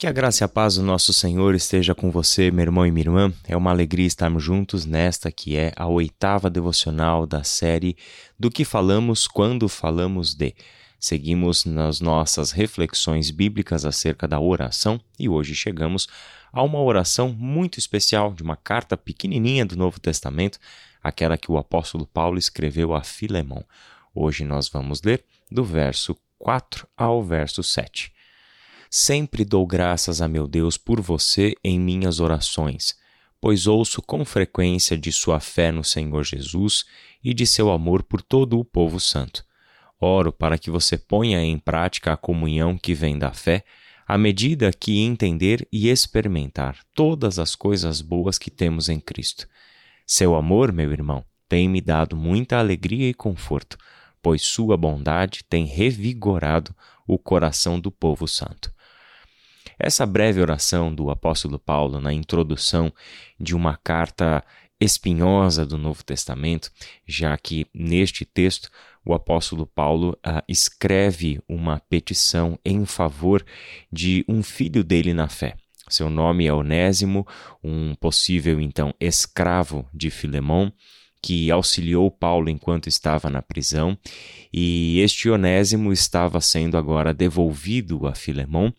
Que a graça e a paz do nosso Senhor esteja com você, meu irmão e minha irmã. É uma alegria estarmos juntos nesta que é a oitava devocional da série Do que falamos quando falamos de. Seguimos nas nossas reflexões bíblicas acerca da oração e hoje chegamos a uma oração muito especial de uma carta pequenininha do Novo Testamento, aquela que o apóstolo Paulo escreveu a Filemão. Hoje nós vamos ler do verso 4 ao verso 7. Sempre dou graças a meu Deus por você em minhas orações, pois ouço com frequência de sua fé no Senhor Jesus e de seu amor por todo o povo santo. Oro para que você ponha em prática a comunhão que vem da fé, à medida que entender e experimentar todas as coisas boas que temos em Cristo. Seu amor, meu irmão, tem me dado muita alegria e conforto, pois sua bondade tem revigorado o coração do povo santo. Essa breve oração do apóstolo Paulo na introdução de uma carta espinhosa do Novo Testamento, já que neste texto o apóstolo Paulo uh, escreve uma petição em favor de um filho dele na fé. Seu nome é Onésimo, um possível então escravo de Filemão, que auxiliou Paulo enquanto estava na prisão, e este Onésimo estava sendo agora devolvido a Filemão.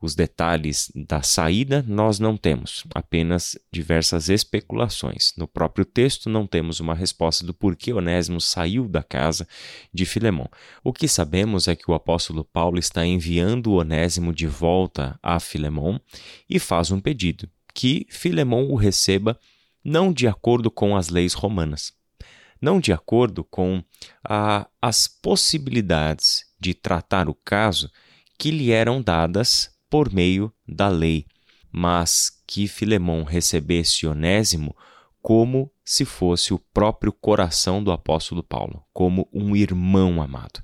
Os detalhes da saída nós não temos, apenas diversas especulações. No próprio texto não temos uma resposta do porquê Onésimo saiu da casa de Filemão. O que sabemos é que o apóstolo Paulo está enviando Onésimo de volta a Filemão e faz um pedido que Filemão o receba não de acordo com as leis romanas, não de acordo com a, as possibilidades de tratar o caso que lhe eram dadas por meio da lei, mas que Filemão recebesse Onésimo como se fosse o próprio coração do apóstolo Paulo, como um irmão amado.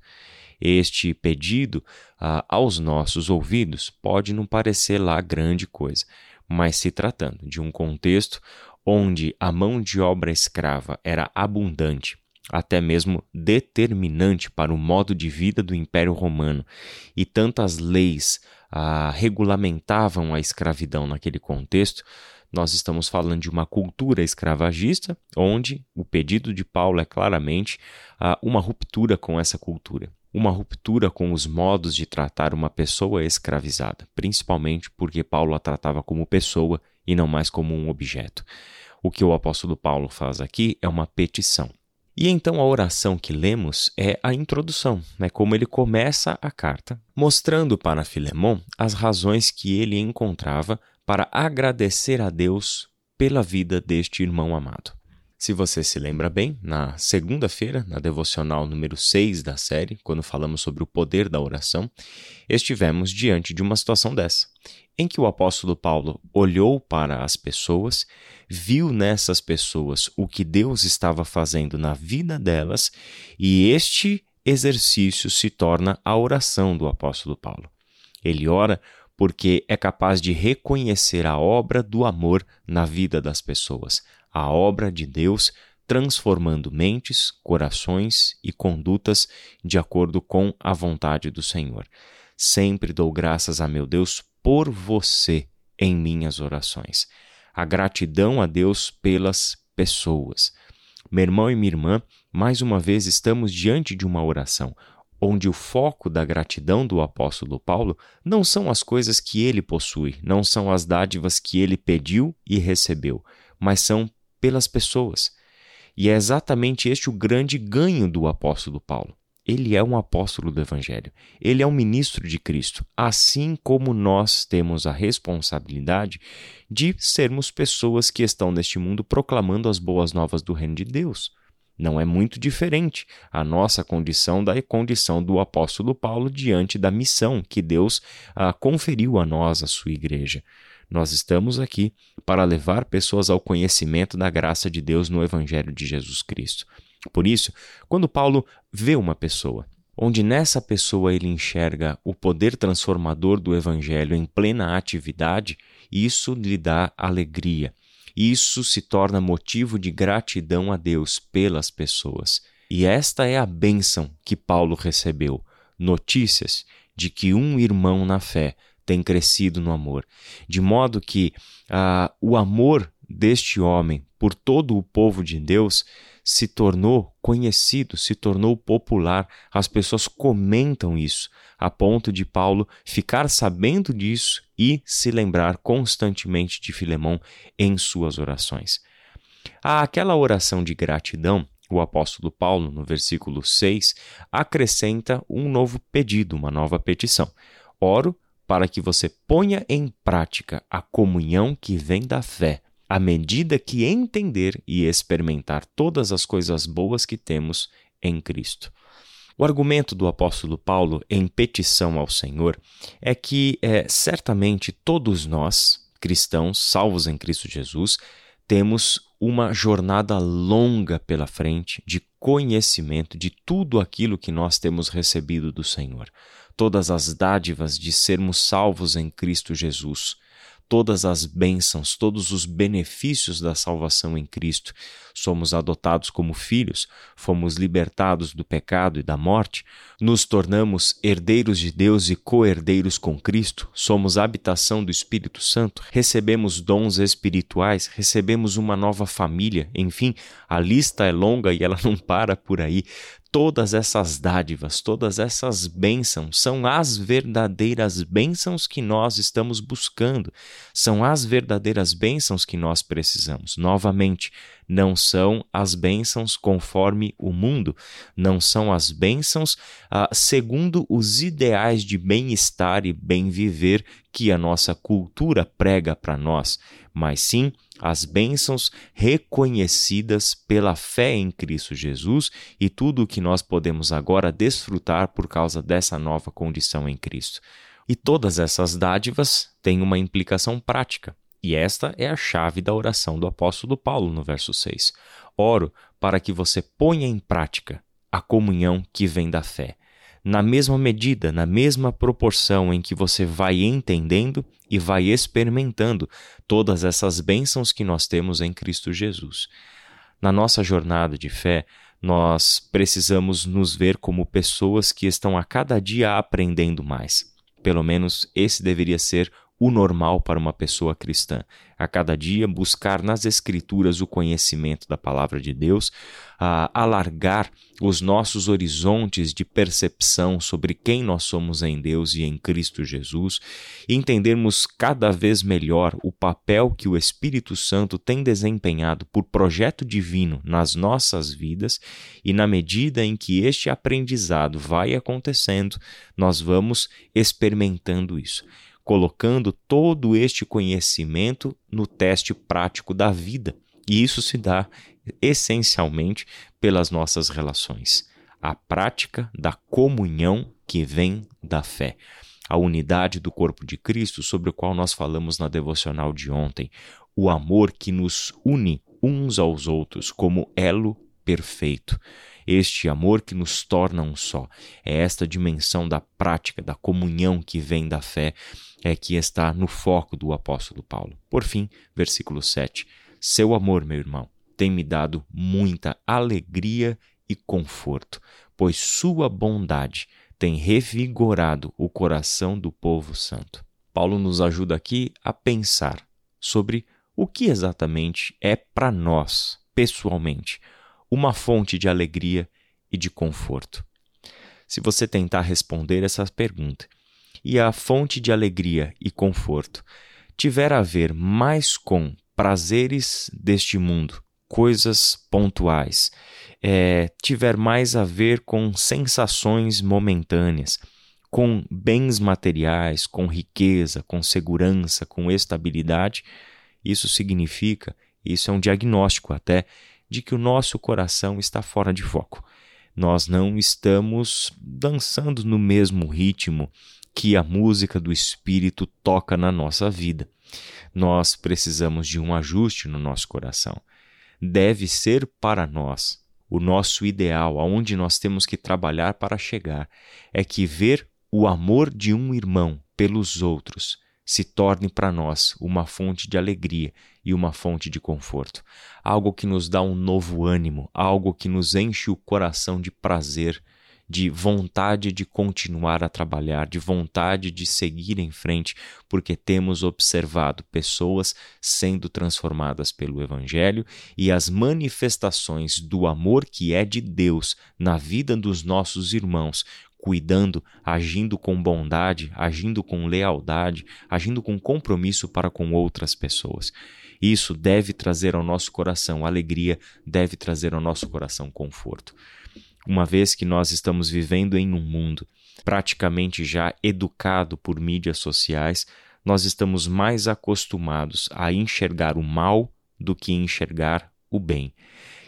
Este pedido ah, aos nossos ouvidos pode não parecer lá grande coisa, mas se tratando de um contexto onde a mão de obra escrava era abundante, até mesmo determinante para o modo de vida do Império Romano, e tantas leis ah, regulamentavam a escravidão naquele contexto, nós estamos falando de uma cultura escravagista, onde o pedido de Paulo é claramente ah, uma ruptura com essa cultura uma ruptura com os modos de tratar uma pessoa escravizada, principalmente porque Paulo a tratava como pessoa e não mais como um objeto. O que o apóstolo Paulo faz aqui é uma petição. E então a oração que lemos é a introdução, né, como ele começa a carta, mostrando para Filemão as razões que ele encontrava para agradecer a Deus pela vida deste irmão amado. Se você se lembra bem, na segunda-feira, na devocional número 6 da série, quando falamos sobre o poder da oração, estivemos diante de uma situação dessa, em que o apóstolo Paulo olhou para as pessoas, viu nessas pessoas o que Deus estava fazendo na vida delas, e este exercício se torna a oração do apóstolo Paulo. Ele ora porque é capaz de reconhecer a obra do amor na vida das pessoas, a obra de Deus transformando mentes, corações e condutas de acordo com a vontade do Senhor. Sempre dou graças a meu Deus por você em minhas orações. A gratidão a Deus pelas pessoas. Meu irmão e minha irmã, mais uma vez estamos diante de uma oração onde o foco da gratidão do apóstolo Paulo não são as coisas que ele possui, não são as dádivas que ele pediu e recebeu, mas são pelas pessoas. E é exatamente este o grande ganho do apóstolo Paulo. Ele é um apóstolo do Evangelho, ele é um ministro de Cristo, assim como nós temos a responsabilidade de sermos pessoas que estão neste mundo proclamando as boas novas do Reino de Deus. Não é muito diferente a nossa condição da condição do apóstolo Paulo diante da missão que Deus ah, conferiu a nós, a sua igreja. Nós estamos aqui para levar pessoas ao conhecimento da graça de Deus no Evangelho de Jesus Cristo. Por isso, quando Paulo vê uma pessoa, onde nessa pessoa ele enxerga o poder transformador do Evangelho em plena atividade, isso lhe dá alegria. Isso se torna motivo de gratidão a Deus pelas pessoas. E esta é a bênção que Paulo recebeu: notícias de que um irmão na fé tem crescido no amor, de modo que uh, o amor deste homem por todo o povo de Deus se tornou conhecido, se tornou popular. As pessoas comentam isso, a ponto de Paulo ficar sabendo disso e se lembrar constantemente de Filemão em suas orações. Aquela oração de gratidão, o apóstolo Paulo, no versículo 6, acrescenta um novo pedido, uma nova petição. Oro para que você ponha em prática a comunhão que vem da fé à medida que entender e experimentar todas as coisas boas que temos em Cristo. O argumento do apóstolo Paulo em petição ao Senhor é que é, certamente todos nós, cristãos salvos em Cristo Jesus, temos uma jornada longa pela frente de conhecimento de tudo aquilo que nós temos recebido do Senhor, todas as dádivas de sermos salvos em Cristo Jesus todas as bênçãos, todos os benefícios da salvação em Cristo. Somos adotados como filhos, fomos libertados do pecado e da morte, nos tornamos herdeiros de Deus e co-herdeiros com Cristo, somos habitação do Espírito Santo, recebemos dons espirituais, recebemos uma nova família, enfim, a lista é longa e ela não para por aí todas essas dádivas, todas essas bênçãos são as verdadeiras bênçãos que nós estamos buscando, são as verdadeiras bênçãos que nós precisamos. Novamente, não são as bênçãos conforme o mundo, não são as bênçãos ah, segundo os ideais de bem-estar e bem viver que a nossa cultura prega para nós, mas sim as bênçãos reconhecidas pela fé em Cristo Jesus e tudo o que nós podemos agora desfrutar por causa dessa nova condição em Cristo. E todas essas dádivas têm uma implicação prática. E esta é a chave da oração do apóstolo Paulo no verso 6. Oro para que você ponha em prática a comunhão que vem da fé na mesma medida, na mesma proporção em que você vai entendendo e vai experimentando todas essas bênçãos que nós temos em Cristo Jesus. Na nossa jornada de fé, nós precisamos nos ver como pessoas que estão a cada dia aprendendo mais. Pelo menos esse deveria ser o normal para uma pessoa cristã. A cada dia buscar nas Escrituras o conhecimento da palavra de Deus, a alargar os nossos horizontes de percepção sobre quem nós somos em Deus e em Cristo Jesus, entendermos cada vez melhor o papel que o Espírito Santo tem desempenhado por projeto divino nas nossas vidas, e na medida em que este aprendizado vai acontecendo, nós vamos experimentando isso colocando todo este conhecimento no teste prático da vida. E isso se dá essencialmente pelas nossas relações. A prática da comunhão que vem da fé. A unidade do corpo de Cristo, sobre o qual nós falamos na devocional de ontem. O amor que nos une uns aos outros como elo perfeito este amor que nos torna um só. É esta dimensão da prática, da comunhão que vem da fé, é que está no foco do apóstolo Paulo. Por fim, versículo 7. Seu amor, meu irmão, tem me dado muita alegria e conforto, pois sua bondade tem revigorado o coração do povo santo. Paulo nos ajuda aqui a pensar sobre o que exatamente é para nós, pessoalmente, uma fonte de alegria e de conforto. Se você tentar responder essa pergunta e a fonte de alegria e conforto tiver a ver mais com prazeres deste mundo, coisas pontuais, é, tiver mais a ver com sensações momentâneas, com bens materiais, com riqueza, com segurança, com estabilidade, isso significa, isso é um diagnóstico até, de que o nosso coração está fora de foco. Nós não estamos dançando no mesmo ritmo que a música do Espírito toca na nossa vida. Nós precisamos de um ajuste no nosso coração. Deve ser para nós o nosso ideal, aonde nós temos que trabalhar para chegar, é que ver o amor de um irmão pelos outros se torne para nós uma fonte de alegria e uma fonte de conforto, algo que nos dá um novo ânimo, algo que nos enche o coração de prazer de vontade de continuar a trabalhar, de vontade de seguir em frente, porque temos observado pessoas sendo transformadas pelo Evangelho e as manifestações do amor que é de Deus na vida dos nossos irmãos, cuidando, agindo com bondade, agindo com lealdade, agindo com compromisso para com outras pessoas. Isso deve trazer ao nosso coração alegria, deve trazer ao nosso coração conforto uma vez que nós estamos vivendo em um mundo praticamente já educado por mídias sociais, nós estamos mais acostumados a enxergar o mal do que enxergar o bem.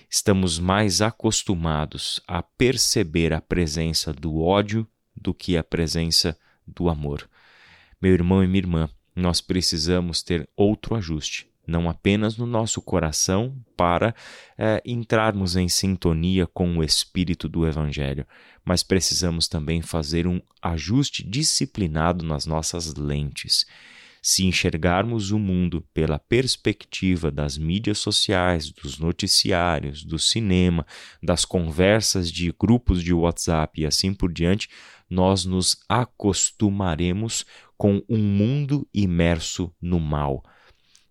Estamos mais acostumados a perceber a presença do ódio do que a presença do amor. Meu irmão e minha irmã, nós precisamos ter outro ajuste não apenas no nosso coração, para é, entrarmos em sintonia com o espírito do Evangelho, mas precisamos também fazer um ajuste disciplinado nas nossas lentes. Se enxergarmos o mundo pela perspectiva das mídias sociais, dos noticiários, do cinema, das conversas de grupos de WhatsApp e assim por diante, nós nos acostumaremos com um mundo imerso no mal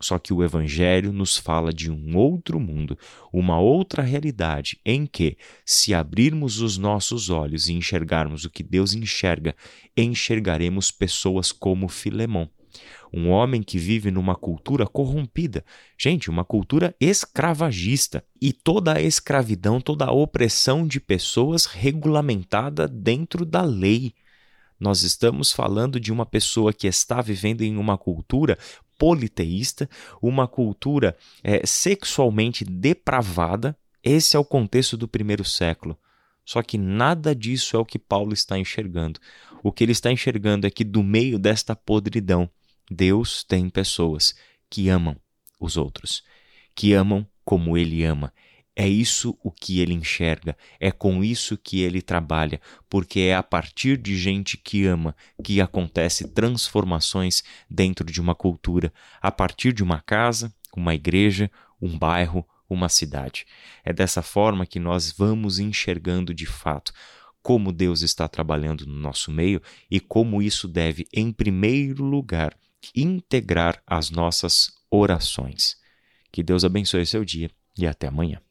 só que o Evangelho nos fala de um outro mundo, uma outra realidade, em que, se abrirmos os nossos olhos e enxergarmos o que Deus enxerga, enxergaremos pessoas como Filemão. Um homem que vive numa cultura corrompida. Gente, uma cultura escravagista. E toda a escravidão, toda a opressão de pessoas regulamentada dentro da lei. Nós estamos falando de uma pessoa que está vivendo em uma cultura politeísta, uma cultura é, sexualmente depravada. Esse é o contexto do primeiro século. Só que nada disso é o que Paulo está enxergando. O que ele está enxergando é que, do meio desta podridão, Deus tem pessoas que amam os outros, que amam como ele ama, é isso o que ele enxerga, é com isso que ele trabalha, porque é a partir de gente que ama que acontece transformações dentro de uma cultura, a partir de uma casa, uma igreja, um bairro, uma cidade. É dessa forma que nós vamos enxergando de fato como Deus está trabalhando no nosso meio e como isso deve, em primeiro lugar, integrar as nossas orações. Que Deus abençoe seu dia e até amanhã.